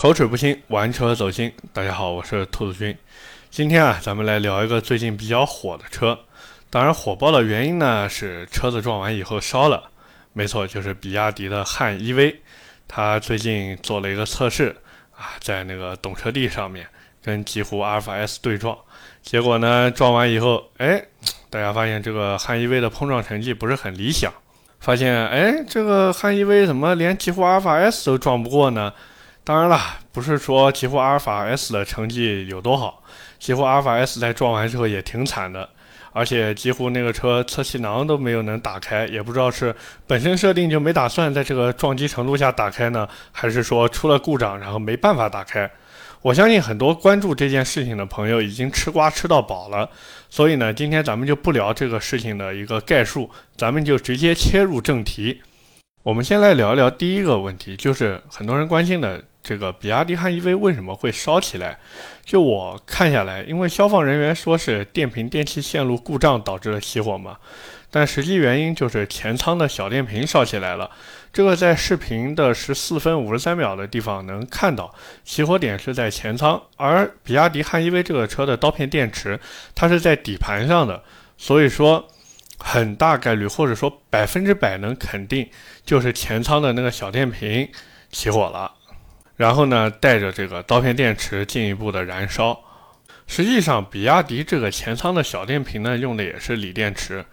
口齿不清，玩车走心。大家好，我是兔子君。今天啊，咱们来聊一个最近比较火的车。当然，火爆的原因呢是车子撞完以后烧了。没错，就是比亚迪的汉 EV。它最近做了一个测试啊，在那个懂车帝上面跟极狐阿尔法 S 对撞，结果呢撞完以后，哎，大家发现这个汉 EV 的碰撞成绩不是很理想。发现哎，这个汉 EV 怎么连极狐阿尔法 S 都撞不过呢？当然了，不是说极狐阿尔法 S 的成绩有多好，极狐阿尔法 S 在撞完之后也挺惨的，而且几乎那个车侧气囊都没有能打开，也不知道是本身设定就没打算在这个撞击程度下打开呢，还是说出了故障然后没办法打开。我相信很多关注这件事情的朋友已经吃瓜吃到饱了，所以呢，今天咱们就不聊这个事情的一个概述，咱们就直接切入正题。我们先来聊一聊第一个问题，就是很多人关心的。这个比亚迪汉 EV 为什么会烧起来？就我看下来，因为消防人员说是电瓶电气线路故障导致了起火嘛，但实际原因就是前舱的小电瓶烧起来了。这个在视频的十四分五十三秒的地方能看到，起火点是在前舱，而比亚迪汉 EV 这个车的刀片电池它是在底盘上的，所以说很大概率或者说百分之百能肯定，就是前舱的那个小电瓶起火了。然后呢，带着这个刀片电池进一步的燃烧。实际上，比亚迪这个前舱的小电瓶呢，用的也是锂电池。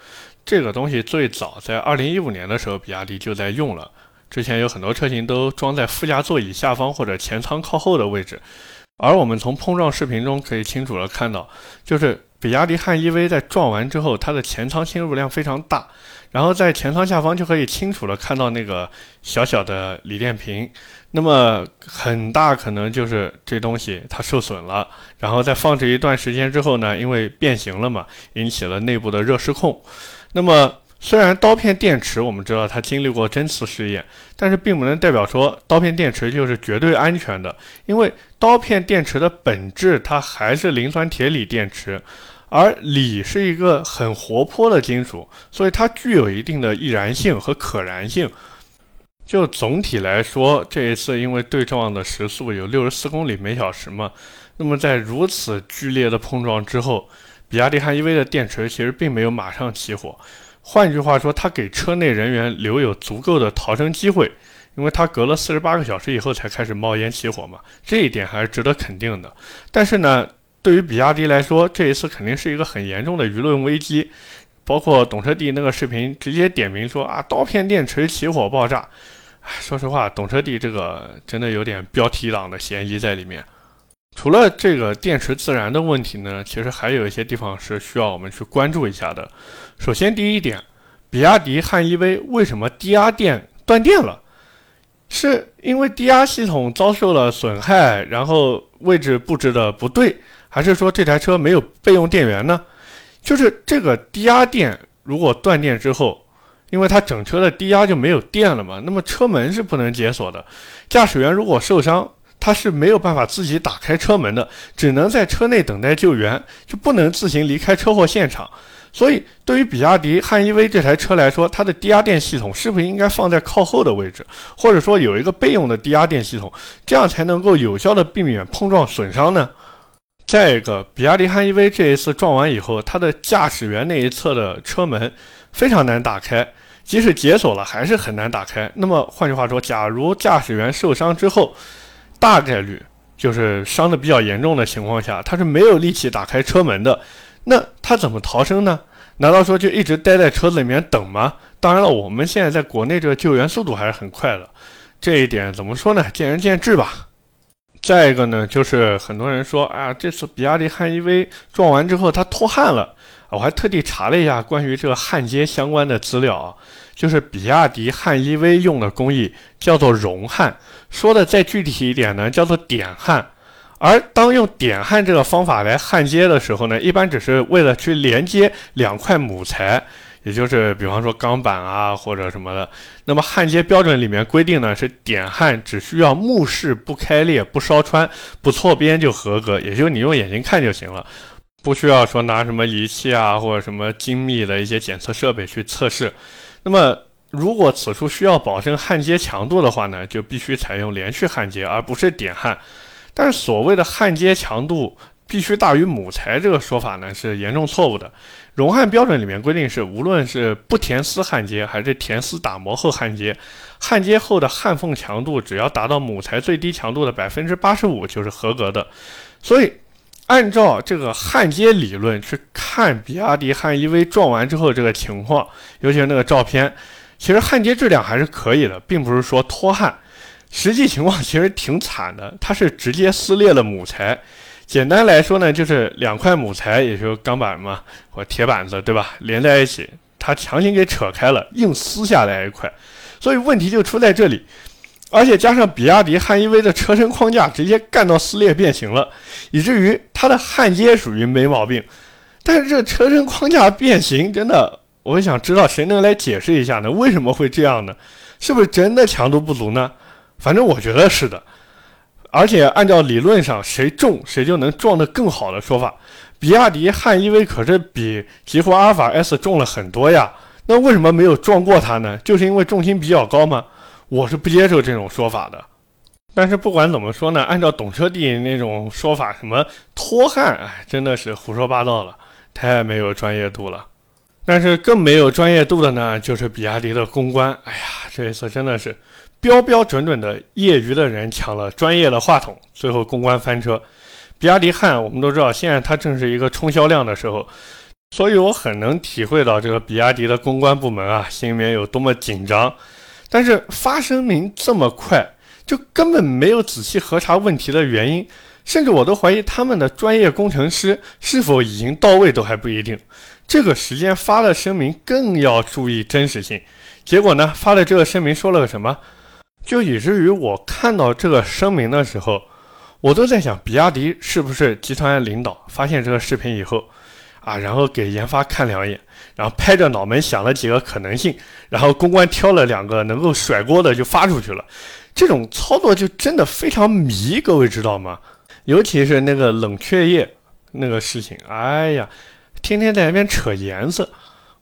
这个东西最早在二零一五年的时候，比亚迪就在用了。之前有很多车型都装在副驾座椅下方或者前舱靠后的位置。而我们从碰撞视频中可以清楚的看到，就是比亚迪汉 EV 在撞完之后，它的前舱侵入量非常大。然后在前舱下方就可以清楚的看到那个小小的锂电瓶，那么很大可能就是这东西它受损了，然后在放置一段时间之后呢，因为变形了嘛，引起了内部的热失控。那么虽然刀片电池我们知道它经历过针刺试验，但是并不能代表说刀片电池就是绝对安全的，因为刀片电池的本质它还是磷酸铁锂电池。而锂是一个很活泼的金属，所以它具有一定的易燃性和可燃性。就总体来说，这一次因为对撞的时速有六十四公里每小时嘛，那么在如此剧烈的碰撞之后，比亚迪汉 EV 的电池其实并没有马上起火。换句话说，它给车内人员留有足够的逃生机会，因为它隔了四十八个小时以后才开始冒烟起火嘛，这一点还是值得肯定的。但是呢？对于比亚迪来说，这一次肯定是一个很严重的舆论危机。包括懂车帝那个视频直接点名说啊，刀片电池起火爆炸。说实话，懂车帝这个真的有点标题党的嫌疑在里面。除了这个电池自燃的问题呢，其实还有一些地方是需要我们去关注一下的。首先，第一点，比亚迪汉 EV 为什么低压电断电了？是因为低压系统遭受了损害，然后位置布置的不对？还是说这台车没有备用电源呢？就是这个低压电如果断电之后，因为它整车的低压就没有电了嘛，那么车门是不能解锁的。驾驶员如果受伤，他是没有办法自己打开车门的，只能在车内等待救援，就不能自行离开车祸现场。所以，对于比亚迪汉 EV 这台车来说，它的低压电系统是不是应该放在靠后的位置，或者说有一个备用的低压电系统，这样才能够有效的避免碰撞损伤呢？再一个，比亚迪汉 EV 这一次撞完以后，它的驾驶员那一侧的车门非常难打开，即使解锁了还是很难打开。那么换句话说，假如驾驶员受伤之后，大概率就是伤的比较严重的情况下，他是没有力气打开车门的。那他怎么逃生呢？难道说就一直待在车子里面等吗？当然了，我们现在在国内这个救援速度还是很快的，这一点怎么说呢？见仁见智吧。再一个呢，就是很多人说啊，这次比亚迪汉 EV 撞完之后它脱焊了，我还特地查了一下关于这个焊接相关的资料啊，就是比亚迪汉 EV 用的工艺叫做熔焊，说的再具体一点呢，叫做点焊。而当用点焊这个方法来焊接的时候呢，一般只是为了去连接两块母材。也就是比方说钢板啊或者什么的，那么焊接标准里面规定呢是点焊只需要目视不开裂不烧穿不错边就合格，也就你用眼睛看就行了，不需要说拿什么仪器啊或者什么精密的一些检测设备去测试。那么如果此处需要保证焊接强度的话呢，就必须采用连续焊接，而不是点焊。但是所谓的焊接强度必须大于母材这个说法呢，是严重错误的。熔焊标准里面规定是，无论是不填丝焊接还是填丝打磨后焊接，焊接后的焊缝强度只要达到母材最低强度的百分之八十五就是合格的。所以。按照这个焊接理论去看比亚迪汉 EV 撞完之后这个情况，尤其是那个照片，其实焊接质量还是可以的，并不是说脱焊。实际情况其实挺惨的，它是直接撕裂了母材。简单来说呢，就是两块母材，也就是钢板嘛或铁板子，对吧？连在一起，它强行给扯开了，硬撕下来一块。所以问题就出在这里。而且加上比亚迪汉 EV 的车身框架直接干到撕裂变形了，以至于它的焊接属于没毛病。但是这车身框架变形真的，我想知道谁能来解释一下呢？为什么会这样呢？是不是真的强度不足呢？反正我觉得是的。而且按照理论上，谁重谁就能撞得更好的说法，比亚迪汉 EV 可是比极狐阿尔法 S 重了很多呀。那为什么没有撞过它呢？就是因为重心比较高吗？我是不接受这种说法的，但是不管怎么说呢，按照懂车帝那种说法，什么脱焊，哎，真的是胡说八道了，太没有专业度了。但是更没有专业度的呢，就是比亚迪的公关。哎呀，这一次真的是标标准准的业余的人抢了专业的话筒，最后公关翻车。比亚迪汉，我们都知道，现在它正是一个冲销量的时候，所以我很能体会到这个比亚迪的公关部门啊，心里面有多么紧张。但是发声明这么快，就根本没有仔细核查问题的原因，甚至我都怀疑他们的专业工程师是否已经到位都还不一定。这个时间发了声明，更要注意真实性。结果呢，发了这个声明说了个什么？就以至于我看到这个声明的时候，我都在想，比亚迪是不是集团领导发现这个视频以后。啊，然后给研发看两眼，然后拍着脑门想了几个可能性，然后公关挑了两个能够甩锅的就发出去了。这种操作就真的非常迷，各位知道吗？尤其是那个冷却液那个事情，哎呀，天天在那边扯颜色，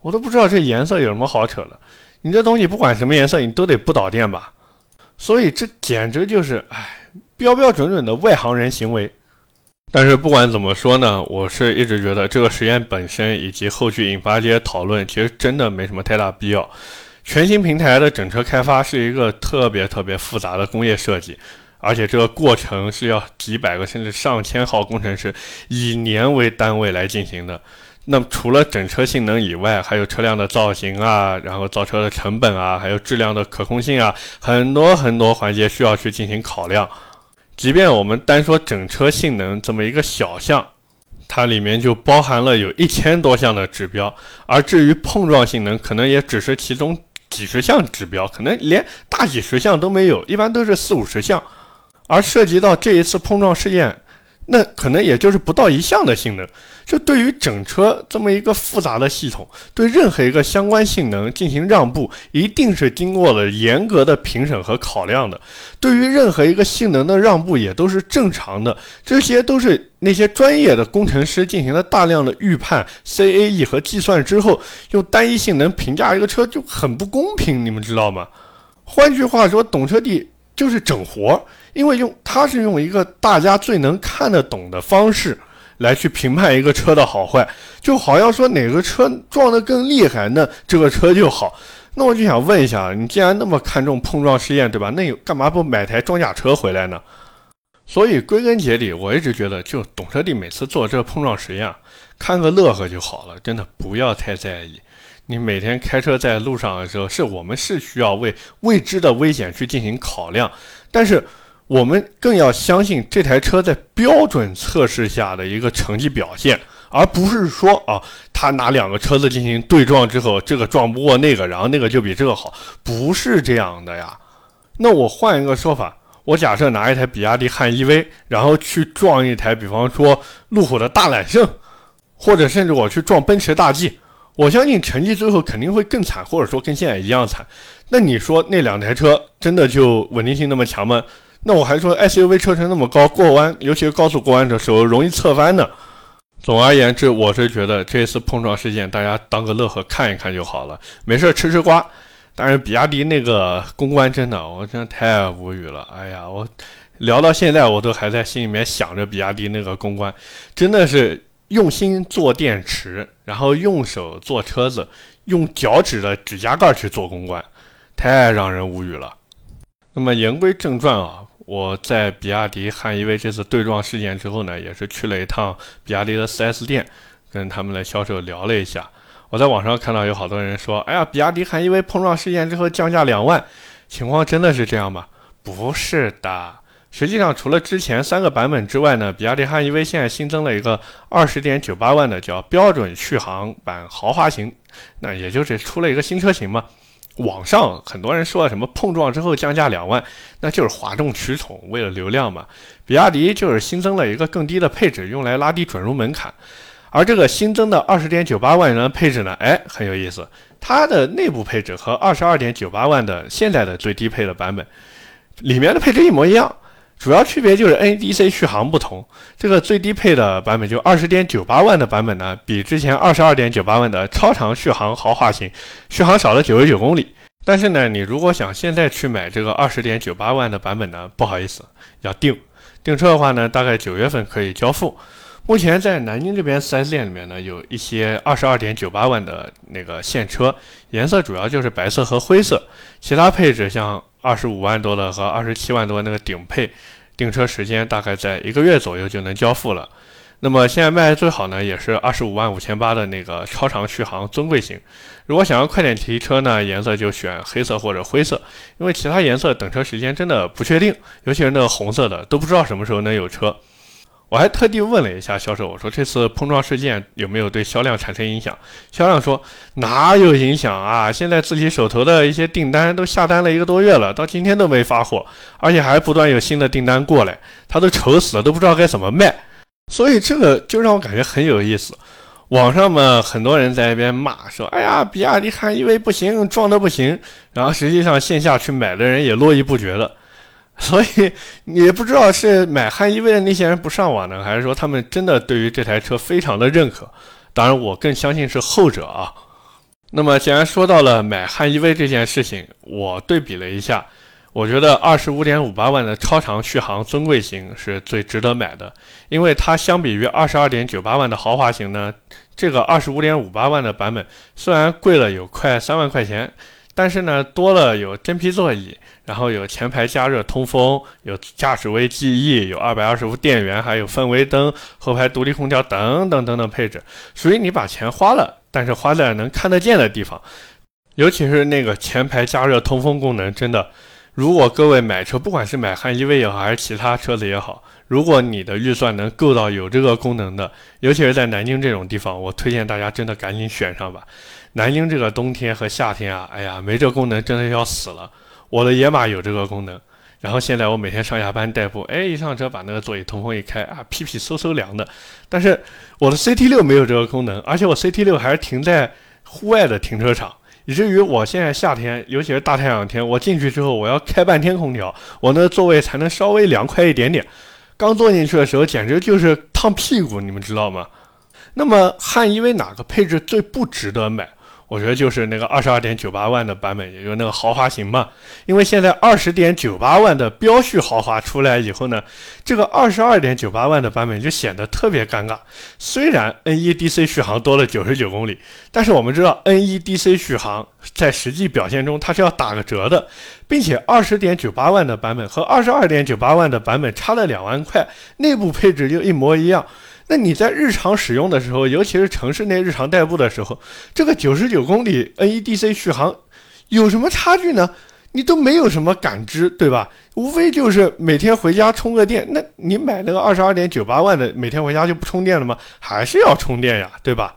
我都不知道这颜色有什么好扯的。你这东西不管什么颜色，你都得不导电吧？所以这简直就是哎，标标准准的外行人行为。但是不管怎么说呢，我是一直觉得这个实验本身以及后续引发这些讨论，其实真的没什么太大必要。全新平台的整车开发是一个特别特别复杂的工业设计，而且这个过程是要几百个甚至上千号工程师以年为单位来进行的。那么除了整车性能以外，还有车辆的造型啊，然后造车的成本啊，还有质量的可控性啊，很多很多环节需要去进行考量。即便我们单说整车性能这么一个小项，它里面就包含了有一千多项的指标，而至于碰撞性能，可能也只是其中几十项指标，可能连大几十项都没有，一般都是四五十项。而涉及到这一次碰撞事件。那可能也就是不到一项的性能，就对于整车这么一个复杂的系统，对任何一个相关性能进行让步，一定是经过了严格的评审和考量的。对于任何一个性能的让步，也都是正常的。这些都是那些专业的工程师进行了大量的预判、CAE 和计算之后，用单一性能评价一个车就很不公平，你们知道吗？换句话说，懂车帝就是整活。因为用它是用一个大家最能看得懂的方式来去评判一个车的好坏，就好像说哪个车撞得更厉害，那这个车就好。那我就想问一下，你既然那么看重碰撞试验，对吧？那有干嘛不买台装甲车回来呢？所以归根结底，我一直觉得，就懂车帝每次做这个碰撞实验，看个乐呵就好了，真的不要太在意。你每天开车在路上的时候，是我们是需要为未知的危险去进行考量，但是。我们更要相信这台车在标准测试下的一个成绩表现，而不是说啊，他拿两个车子进行对撞之后，这个撞不过那个，然后那个就比这个好，不是这样的呀。那我换一个说法，我假设拿一台比亚迪汉 EV，然后去撞一台，比方说路虎的大揽胜，或者甚至我去撞奔驰大 G，我相信成绩最后肯定会更惨，或者说跟现在一样惨。那你说那两台车真的就稳定性那么强吗？那我还说 SUV 车身那么高，过弯，尤其是高速过弯的时候，容易侧翻呢。总而言之，我是觉得这次碰撞事件，大家当个乐呵看一看就好了，没事吃吃瓜。但是比亚迪那个公关真的，我真的太无语了。哎呀，我聊到现在，我都还在心里面想着比亚迪那个公关，真的是用心做电池，然后用手做车子，用脚趾的指甲盖去做公关，太让人无语了。那么言归正传啊，我在比亚迪汉 EV 这次对撞事件之后呢，也是去了一趟比亚迪的 4S 店，跟他们的销售聊了一下。我在网上看到有好多人说：“哎呀，比亚迪汉 EV 碰撞事件之后降价两万，情况真的是这样吗？”不是的，实际上除了之前三个版本之外呢，比亚迪汉 EV 现在新增了一个二十点九八万的叫标准续航版豪华型，那也就是出了一个新车型嘛。网上很多人说什么碰撞之后降价两万，那就是哗众取宠，为了流量嘛。比亚迪就是新增了一个更低的配置，用来拉低准入门槛。而这个新增的二十点九八万元的配置呢，哎，很有意思。它的内部配置和二十二点九八万的现在的最低配的版本里面的配置一模一样，主要区别就是 NEDC 续航不同。这个最低配的版本就二十点九八万的版本呢，比之前二十二点九八万的超长续航豪华型续航少了九十九公里。但是呢，你如果想现在去买这个二十点九八万的版本呢，不好意思，要订。订车的话呢，大概九月份可以交付。目前在南京这边 4S 店里面呢，有一些二十二点九八万的那个现车，颜色主要就是白色和灰色，其他配置像二十五万多的和二十七万多那个顶配，订车时间大概在一个月左右就能交付了。那么现在卖的最好呢，也是二十五万五千八的那个超长续航尊贵型。如果想要快点提车呢，颜色就选黑色或者灰色，因为其他颜色等车时间真的不确定，尤其是那个红色的，都不知道什么时候能有车。我还特地问了一下销售，我说这次碰撞事件有没有对销量产生影响？销量说哪有影响啊？现在自己手头的一些订单都下单了一个多月了，到今天都没发货，而且还不断有新的订单过来，他都愁死了，都不知道该怎么卖。所以这个就让我感觉很有意思。网上嘛，很多人在那边骂说：“哎呀，比亚迪汉 EV 不行，撞的不行。”然后实际上线下去买的人也络绎不绝了。所以也不知道是买汉 EV 的那些人不上网呢，还是说他们真的对于这台车非常的认可。当然，我更相信是后者啊。那么，既然说到了买汉 EV 这件事情，我对比了一下，我觉得二十五点五八万的超长续航尊贵型是最值得买的，因为它相比于二十二点九八万的豪华型呢，这个二十五点五八万的版本虽然贵了有快三万块钱。但是呢，多了有真皮座椅，然后有前排加热通风，有驾驶位记忆，有二百二十伏电源，还有氛围灯、后排独立空调等等等等配置，属于你把钱花了，但是花在能看得见的地方。尤其是那个前排加热通风功能，真的，如果各位买车，不管是买汉 EV 也好，还是其他车子也好，如果你的预算能够到有这个功能的，尤其是在南京这种地方，我推荐大家真的赶紧选上吧。南京这个冬天和夏天啊，哎呀，没这功能真的要死了。我的野马有这个功能，然后现在我每天上下班代步，哎，一上车把那个座椅通风一开啊，屁屁嗖嗖凉的。但是我的 CT 六没有这个功能，而且我 CT 六还是停在户外的停车场，以至于我现在夏天，尤其是大太阳天，我进去之后我要开半天空调，我那座位才能稍微凉快一点点。刚坐进去的时候简直就是烫屁股，你们知道吗？那么汉 EV 哪个配置最不值得买？我觉得就是那个二十二点九八万的版本，也就是那个豪华型嘛。因为现在二十点九八万的标续豪华出来以后呢，这个二十二点九八万的版本就显得特别尴尬。虽然 NEDC 续航多了九十九公里，但是我们知道 NEDC 续航在实际表现中它是要打个折的，并且二十点九八万的版本和二十二点九八万的版本差了两万块，内部配置又一模一样。那你在日常使用的时候，尤其是城市内日常代步的时候，这个九十九公里 NEDC 续航有什么差距呢？你都没有什么感知，对吧？无非就是每天回家充个电。那你买那个二十二点九八万的，每天回家就不充电了吗？还是要充电呀，对吧？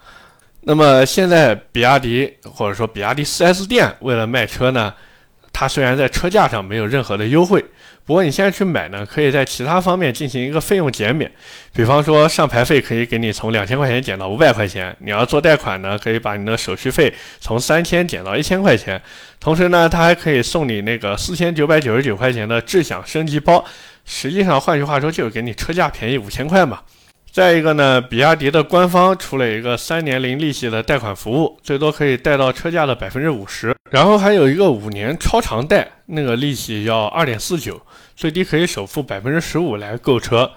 那么现在比亚迪或者说比亚迪 4S 店为了卖车呢，它虽然在车价上没有任何的优惠。不过你现在去买呢，可以在其他方面进行一个费用减免，比方说上牌费可以给你从两千块钱减到五百块钱。你要做贷款呢，可以把你的手续费从三千减到一千块钱。同时呢，他还可以送你那个四千九百九十九块钱的智享升级包。实际上，换句话说，就是给你车价便宜五千块嘛。再一个呢，比亚迪的官方出了一个三年零利息的贷款服务，最多可以贷到车价的百分之五十，然后还有一个五年超长贷，那个利息要二点四九，最低可以首付百分之十五来购车。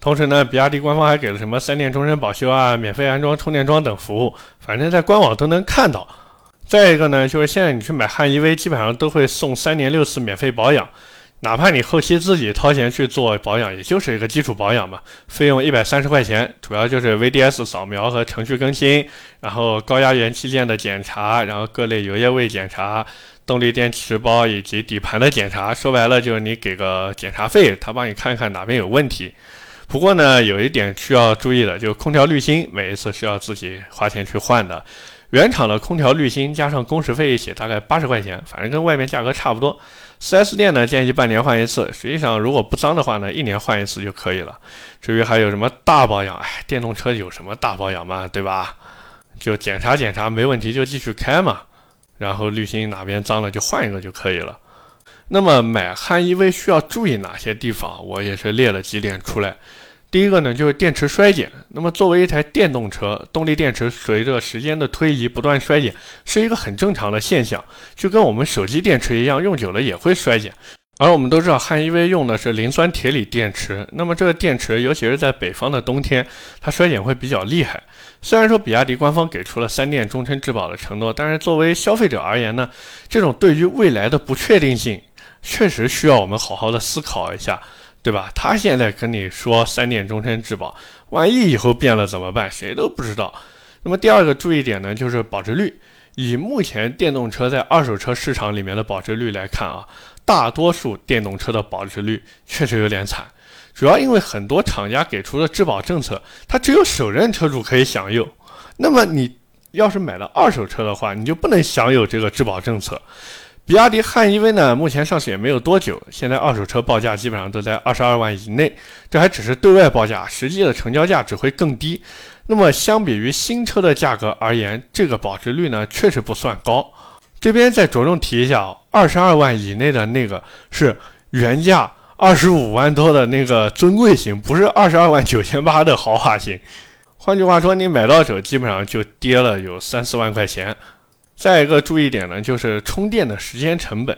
同时呢，比亚迪官方还给了什么三年终身保修啊、免费安装充电桩等服务，反正在官网都能看到。再一个呢，就是现在你去买汉 EV，基本上都会送三年六次免费保养。哪怕你后期自己掏钱去做保养，也就是一个基础保养嘛，费用一百三十块钱，主要就是 VDS 扫描和程序更新，然后高压元器件的检查，然后各类油液位检查，动力电池包以及底盘的检查。说白了就是你给个检查费，他帮你看看哪边有问题。不过呢，有一点需要注意的，就是空调滤芯每一次需要自己花钱去换的。原厂的空调滤芯加上工时费一起，大概八十块钱，反正跟外面价格差不多。4S 店呢建议半年换一次，实际上如果不脏的话呢，一年换一次就可以了。至于还有什么大保养，哎，电动车有什么大保养嘛，对吧？就检查检查，没问题就继续开嘛。然后滤芯哪边脏了就换一个就可以了。那么买汉 EV 需要注意哪些地方？我也是列了几点出来。第一个呢，就是电池衰减。那么作为一台电动车，动力电池随着时间的推移不断衰减，是一个很正常的现象，就跟我们手机电池一样，用久了也会衰减。而我们都知道，汉 EV 用的是磷酸铁锂电池，那么这个电池，尤其是在北方的冬天，它衰减会比较厉害。虽然说比亚迪官方给出了三电终身质保的承诺，但是作为消费者而言呢，这种对于未来的不确定性，确实需要我们好好的思考一下。对吧？他现在跟你说三点终身质保，万一以后变了怎么办？谁都不知道。那么第二个注意点呢，就是保值率。以目前电动车在二手车市场里面的保值率来看啊，大多数电动车的保值率确实有点惨。主要因为很多厂家给出的质保政策，它只有首任车主可以享有。那么你要是买了二手车的话，你就不能享有这个质保政策。比亚迪汉 EV 呢，目前上市也没有多久，现在二手车报价基本上都在二十二万以内，这还只是对外报价，实际的成交价只会更低。那么相比于新车的价格而言，这个保值率呢确实不算高。这边再着重提一下，二十二万以内的那个是原价二十五万多的那个尊贵型，不是二十二万九千八的豪华型。换句话说，你买到手基本上就跌了有三四万块钱。再一个注意点呢，就是充电的时间成本。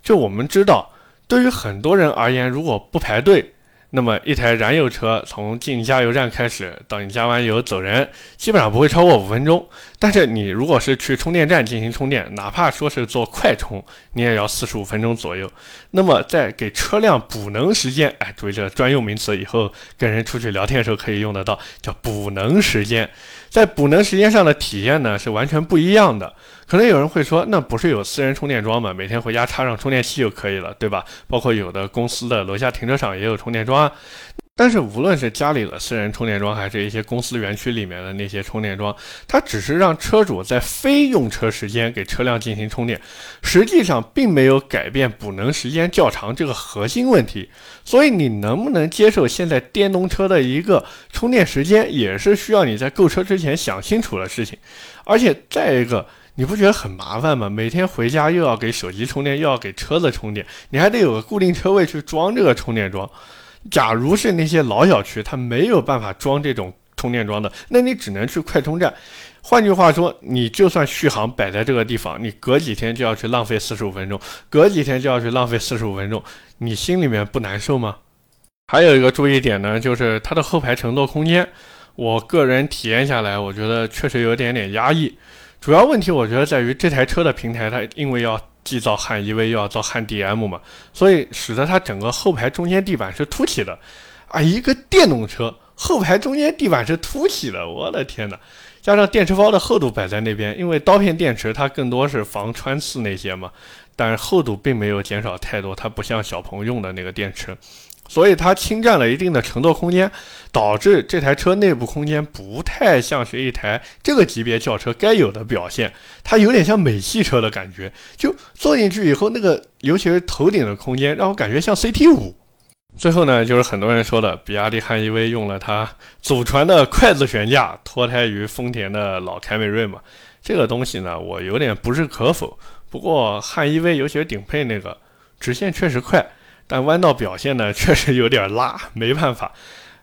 就我们知道，对于很多人而言，如果不排队。那么一台燃油车从进加油站开始到你加完油走人，基本上不会超过五分钟。但是你如果是去充电站进行充电，哪怕说是做快充，你也要四十五分钟左右。那么在给车辆补能时间，哎，注意这专用名词，以后跟人出去聊天的时候可以用得到，叫补能时间。在补能时间上的体验呢，是完全不一样的。可能有人会说，那不是有私人充电桩吗？每天回家插上充电器就可以了，对吧？包括有的公司的楼下停车场也有充电桩。但是无论是家里的私人充电桩，还是一些公司园区里面的那些充电桩，它只是让车主在非用车时间给车辆进行充电，实际上并没有改变补能时间较长这个核心问题。所以你能不能接受现在电动车的一个充电时间，也是需要你在购车之前想清楚的事情。而且再一个。你不觉得很麻烦吗？每天回家又要给手机充电，又要给车子充电，你还得有个固定车位去装这个充电桩。假如是那些老小区，它没有办法装这种充电桩的，那你只能去快充站。换句话说，你就算续航摆在这个地方，你隔几天就要去浪费四十五分钟，隔几天就要去浪费四十五分钟，你心里面不难受吗？还有一个注意点呢，就是它的后排乘坐空间，我个人体验下来，我觉得确实有点点压抑。主要问题我觉得在于这台车的平台，它因为要既造汉 EV 又要造汉 DM 嘛，所以使得它整个后排中间地板是凸起的。啊，一个电动车后排中间地板是凸起的，我的天哪！加上电池包的厚度摆在那边，因为刀片电池它更多是防穿刺那些嘛，但是厚度并没有减少太多，它不像小鹏用的那个电池。所以它侵占了一定的乘坐空间，导致这台车内部空间不太像是一台这个级别轿车该有的表现。它有点像美系车的感觉，就坐进去以后，那个尤其是头顶的空间，让我感觉像 CT 五。最后呢，就是很多人说的，比亚迪汉 EV 用了它祖传的筷子悬架，脱胎于丰田的老凯美瑞嘛。这个东西呢，我有点不置可否。不过汉 EV 尤其是顶配那个直线确实快。但弯道表现呢，确实有点拉，没办法。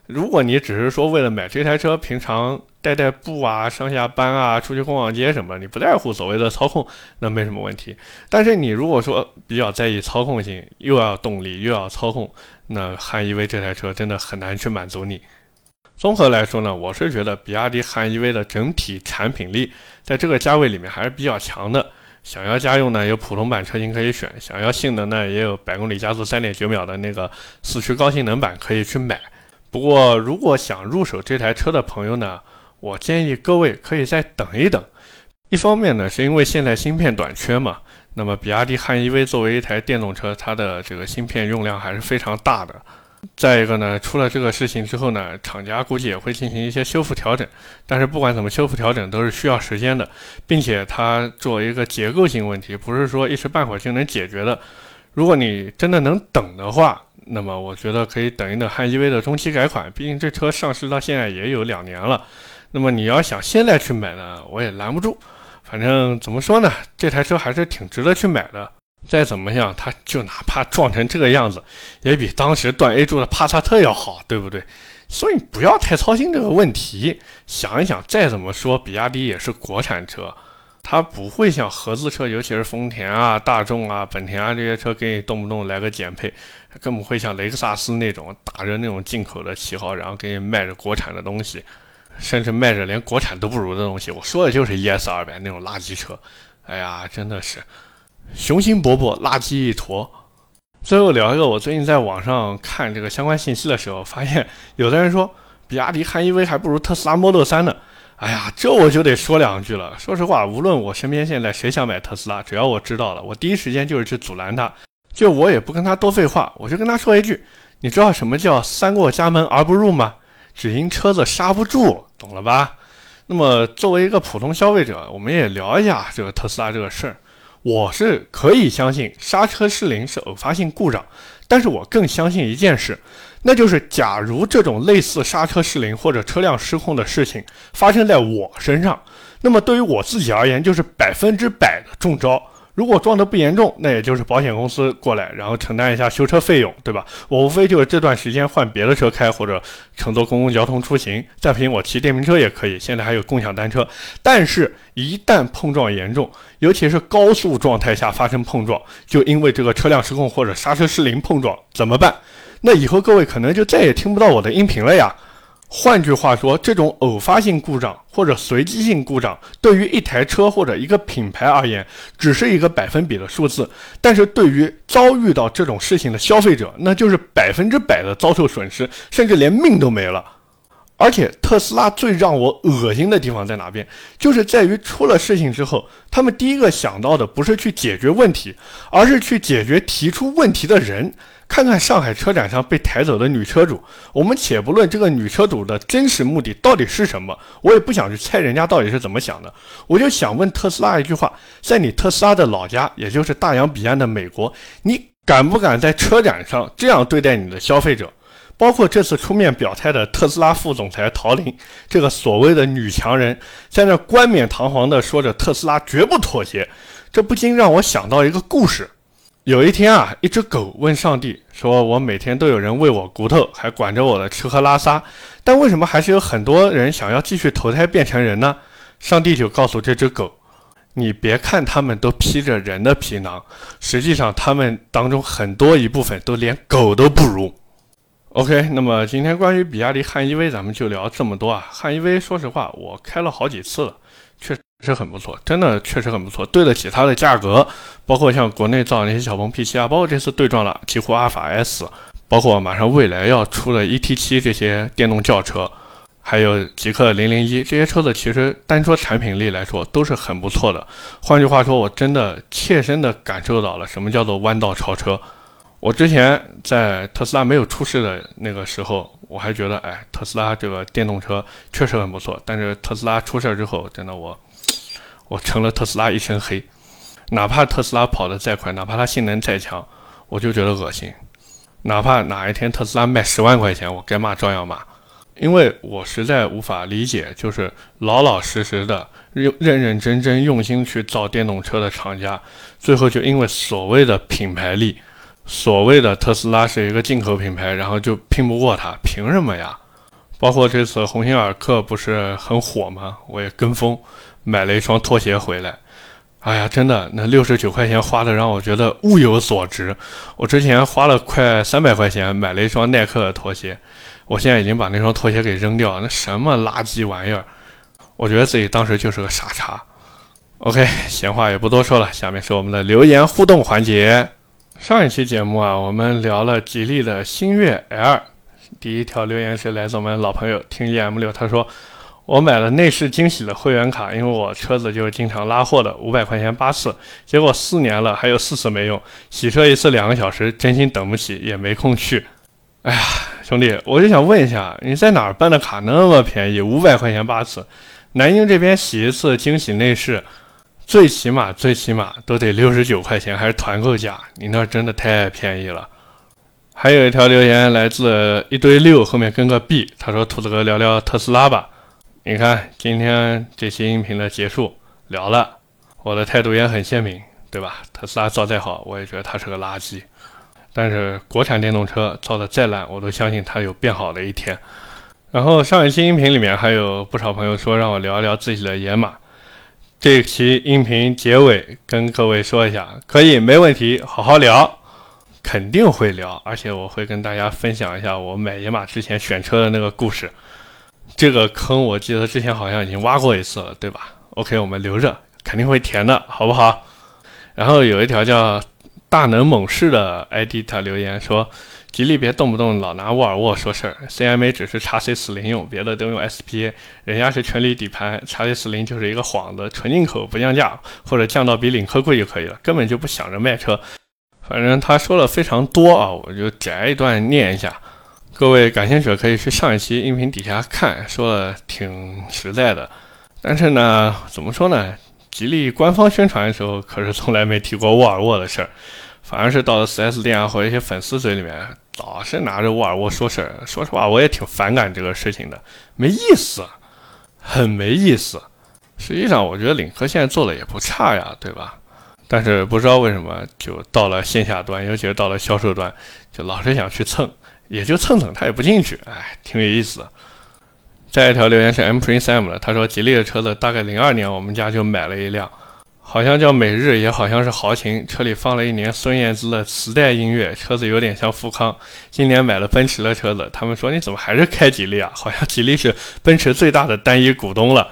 如果你只是说为了买这台车，平常带带步啊、上下班啊、出去逛逛街什么，你不在乎所谓的操控，那没什么问题。但是你如果说比较在意操控性，又要动力又要操控，那汉 EV 这台车真的很难去满足你。综合来说呢，我是觉得比亚迪汉 EV 的整体产品力在这个价位里面还是比较强的。想要家用呢，有普通版车型可以选；想要性能呢，也有百公里加速三点九秒的那个四驱高性能版可以去买。不过，如果想入手这台车的朋友呢，我建议各位可以再等一等。一方面呢，是因为现在芯片短缺嘛，那么比亚迪汉 EV 作为一台电动车，它的这个芯片用量还是非常大的。再一个呢，出了这个事情之后呢，厂家估计也会进行一些修复调整。但是不管怎么修复调整，都是需要时间的，并且它作为一个结构性问题，不是说一时半会儿就能解决的。如果你真的能等的话，那么我觉得可以等一等汉 EV 的中期改款，毕竟这车上市到现在也有两年了。那么你要想现在去买呢，我也拦不住。反正怎么说呢，这台车还是挺值得去买的。再怎么样，它就哪怕撞成这个样子，也比当时断 A 柱的帕萨特要好，对不对？所以不要太操心这个问题。想一想，再怎么说，比亚迪也是国产车，它不会像合资车，尤其是丰田啊、大众啊、本田啊这些车，给你动不动来个减配，更不会像雷克萨斯那种打着那种进口的旗号，然后给你卖着国产的东西，甚至卖着连国产都不如的东西。我说的就是 ES 二百那种垃圾车。哎呀，真的是。雄心勃勃，垃圾一坨。最后聊一个，我最近在网上看这个相关信息的时候，发现有的人说比亚迪汉 EV 还不如特斯拉 Model 3呢。哎呀，这我就得说两句了。说实话，无论我身边现在谁想买特斯拉，只要我知道了，我第一时间就是去阻拦他。就我也不跟他多废话，我就跟他说一句：你知道什么叫三过家门而不入吗？只因车子刹不住，懂了吧？那么作为一个普通消费者，我们也聊一下这个特斯拉这个事儿。我是可以相信刹车失灵是偶发性故障，但是我更相信一件事，那就是假如这种类似刹车失灵或者车辆失控的事情发生在我身上，那么对于我自己而言就是百分之百的中招。如果撞得不严重，那也就是保险公司过来，然后承担一下修车费用，对吧？我无非就是这段时间换别的车开，或者乘坐公共交通出行。再不行，我骑电瓶车也可以。现在还有共享单车。但是，一旦碰撞严重，尤其是高速状态下发生碰撞，就因为这个车辆失控或者刹车失灵碰撞，怎么办？那以后各位可能就再也听不到我的音频了呀。换句话说，这种偶发性故障或者随机性故障，对于一台车或者一个品牌而言，只是一个百分比的数字；但是对于遭遇到这种事情的消费者，那就是百分之百的遭受损失，甚至连命都没了。而且特斯拉最让我恶心的地方在哪边？就是在于出了事情之后，他们第一个想到的不是去解决问题，而是去解决提出问题的人。看看上海车展上被抬走的女车主，我们且不论这个女车主的真实目的到底是什么，我也不想去猜人家到底是怎么想的。我就想问特斯拉一句话：在你特斯拉的老家，也就是大洋彼岸的美国，你敢不敢在车展上这样对待你的消费者？包括这次出面表态的特斯拉副总裁陶玲，这个所谓的女强人，在那冠冕堂皇地说着特斯拉绝不妥协，这不禁让我想到一个故事。有一天啊，一只狗问上帝说：“我每天都有人喂我骨头，还管着我的吃喝拉撒，但为什么还是有很多人想要继续投胎变成人呢？”上帝就告诉这只狗：“你别看他们都披着人的皮囊，实际上他们当中很多一部分都连狗都不如。” OK，那么今天关于比亚迪汉 EV 咱们就聊这么多啊。汉 EV 说实话，我开了好几次了，确。是很不错，真的确实很不错，对得起它的价格。包括像国内造的那些小鹏 P7 啊，包括这次对撞了极狐阿尔法 S，包括马上未来要出的 ET7 这些电动轿车，还有极氪零零一这些车子，其实单说产品力来说都是很不错的。换句话说，我真的切身的感受到了什么叫做弯道超车。我之前在特斯拉没有出事的那个时候，我还觉得，哎，特斯拉这个电动车确实很不错。但是特斯拉出事之后，真的我。我成了特斯拉一身黑，哪怕特斯拉跑得再快，哪怕它性能再强，我就觉得恶心。哪怕哪一天特斯拉卖十万块钱，我该骂照样骂，因为我实在无法理解，就是老老实实的、认认认真真、用心去造电动车的厂家，最后就因为所谓的品牌力，所谓的特斯拉是一个进口品牌，然后就拼不过它，凭什么呀？包括这次鸿星尔克不是很火吗？我也跟风买了一双拖鞋回来。哎呀，真的，那六十九块钱花的让我觉得物有所值。我之前花了快三百块钱买了一双耐克的拖鞋，我现在已经把那双拖鞋给扔掉，那什么垃圾玩意儿！我觉得自己当时就是个傻叉。OK，闲话也不多说了，下面是我们的留言互动环节。上一期节目啊，我们聊了吉利的星越 L，第一条留言是来自我们老朋友听 EM 六，他说。我买了内饰惊喜的会员卡，因为我车子就是经常拉货的，五百块钱八次，结果四年了还有四次没用，洗车一次两个小时，真心等不起，也没空去。哎呀，兄弟，我就想问一下，你在哪儿办的卡那么便宜，五百块钱八次？南京这边洗一次惊喜内饰，最起码最起码都得六十九块钱，还是团购价，你那真的太便宜了。还有一条留言来自一堆六，后面跟个 B，他说：“兔子哥聊聊特斯拉吧。”你看，今天这期音频的结束聊了，我的态度也很鲜明，对吧？特斯拉造再好，我也觉得它是个垃圾。但是国产电动车造的再烂，我都相信它有变好的一天。然后上一期音频里面还有不少朋友说让我聊一聊自己的野马，这期音频结尾跟各位说一下，可以没问题，好好聊，肯定会聊，而且我会跟大家分享一下我买野马之前选车的那个故事。这个坑我记得之前好像已经挖过一次了，对吧？OK，我们留着，肯定会填的，好不好？然后有一条叫“大能猛士”的 ID，他留言说：“吉利别动不动老拿沃尔沃说事儿，CMA 只是叉 C 四零用，别的都用 SPA，人家是全铝底盘，叉 C 四零就是一个幌子，纯进口不降价，或者降到比领克贵就可以了，根本就不想着卖车。反正他说了非常多啊，我就摘一段念一下。”各位感兴趣可以去上一期音频底下看，说的挺实在的。但是呢，怎么说呢？吉利官方宣传的时候可是从来没提过沃尔沃的事儿，反而是到了 4S 店啊或者一些粉丝嘴里面，老是拿着沃尔沃说事儿。说实话，我也挺反感这个事情的，没意思，很没意思。实际上，我觉得领克现在做的也不差呀，对吧？但是不知道为什么，就到了线下端，尤其是到了销售端，就老是想去蹭。也就蹭蹭，他也不进去，哎，挺有意思的。再一条留言是 M Prince M 的，他说吉利的车子大概零二年我们家就买了一辆，好像叫美日，也好像是豪情，车里放了一年孙燕姿的磁带音乐，车子有点像富康。今年买了奔驰的车子，他们说你怎么还是开吉利啊？好像吉利是奔驰最大的单一股东了。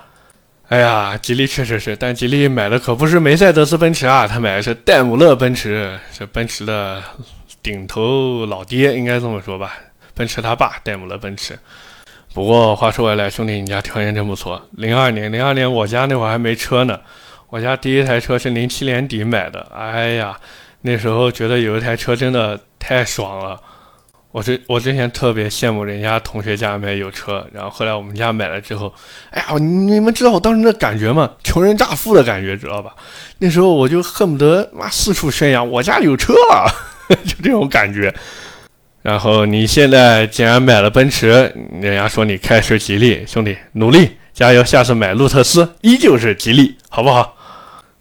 哎呀，吉利确实是，但吉利买的可不是梅赛德斯奔驰啊，他买的是戴姆勒奔驰，是奔驰的。顶头老爹应该这么说吧，奔驰他爸戴姆勒奔驰。不过话说回来，兄弟，你家条件真不错。零二年，零二年我家那会儿还没车呢，我家第一台车是零七年底买的。哎呀，那时候觉得有一台车真的太爽了。我之我之前特别羡慕人家同学家里面有车，然后后来我们家买了之后，哎呀，你们知道我当时那感觉吗？穷人乍富的感觉，知道吧？那时候我就恨不得妈四处宣扬我家有车了。就这种感觉，然后你现在既然买了奔驰，人家说你开是吉利，兄弟努力加油，下次买路特斯依旧是吉利，好不好？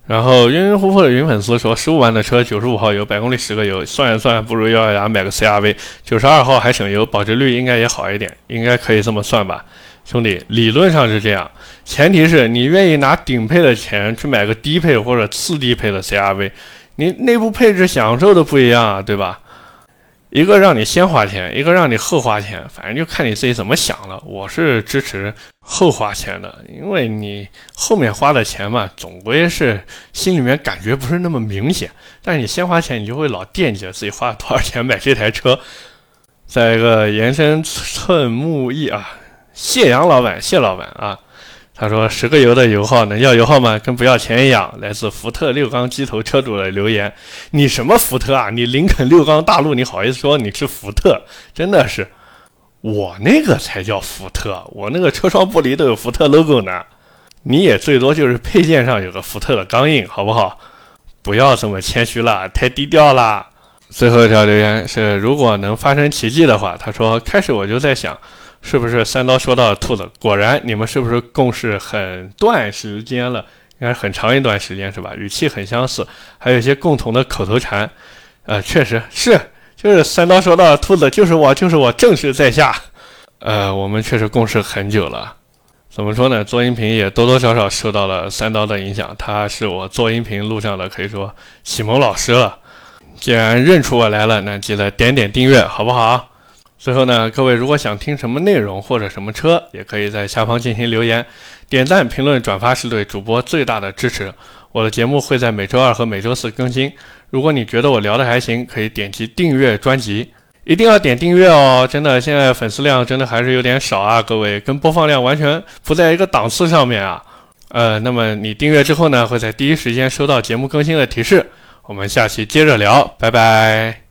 然后晕晕乎乎的云粉丝说，十五万的车，九十五号油，百公里十个油，算一算不如咬咬牙买个 CRV，九十二号还省油，保值率应该也好一点，应该可以这么算吧？兄弟，理论上是这样，前提是你愿意拿顶配的钱去买个低配或者次低配的 CRV。你内部配置享受的不一样啊，对吧？一个让你先花钱，一个让你后花钱，反正就看你自己怎么想了。我是支持后花钱的，因为你后面花的钱嘛，总归是心里面感觉不是那么明显。但是你先花钱，你就会老惦记着自己花了多少钱买这台车。再一个延伸寸木易啊，谢阳老板，谢老板啊。他说：“十个油的油耗能要油耗吗？跟不要钱一样。”来自福特六缸机头车主的留言：“你什么福特啊？你林肯六缸大陆，你好意思说你是福特？真的是，我那个才叫福特，我那个车窗玻璃都有福特 logo 呢。你也最多就是配件上有个福特的钢印，好不好？不要这么谦虚了，太低调了。”最后一条留言是：“如果能发生奇迹的话，他说开始我就在想。”是不是三刀说到兔子？果然，你们是不是共事很段时间了？应该很长一段时间是吧？语气很相似，还有一些共同的口头禅。呃，确实是，就是三刀说到兔子，就是我，就是我，正是在下。呃，我们确实共事很久了。怎么说呢？做音频也多多少少受到了三刀的影响，他是我做音频路上的可以说启蒙老师了。既然认出我来了，那记得点点订阅，好不好？最后呢，各位如果想听什么内容或者什么车，也可以在下方进行留言，点赞、评论、转发是对主播最大的支持。我的节目会在每周二和每周四更新。如果你觉得我聊的还行，可以点击订阅专辑，一定要点订阅哦！真的，现在粉丝量真的还是有点少啊，各位跟播放量完全不在一个档次上面啊。呃，那么你订阅之后呢，会在第一时间收到节目更新的提示。我们下期接着聊，拜拜。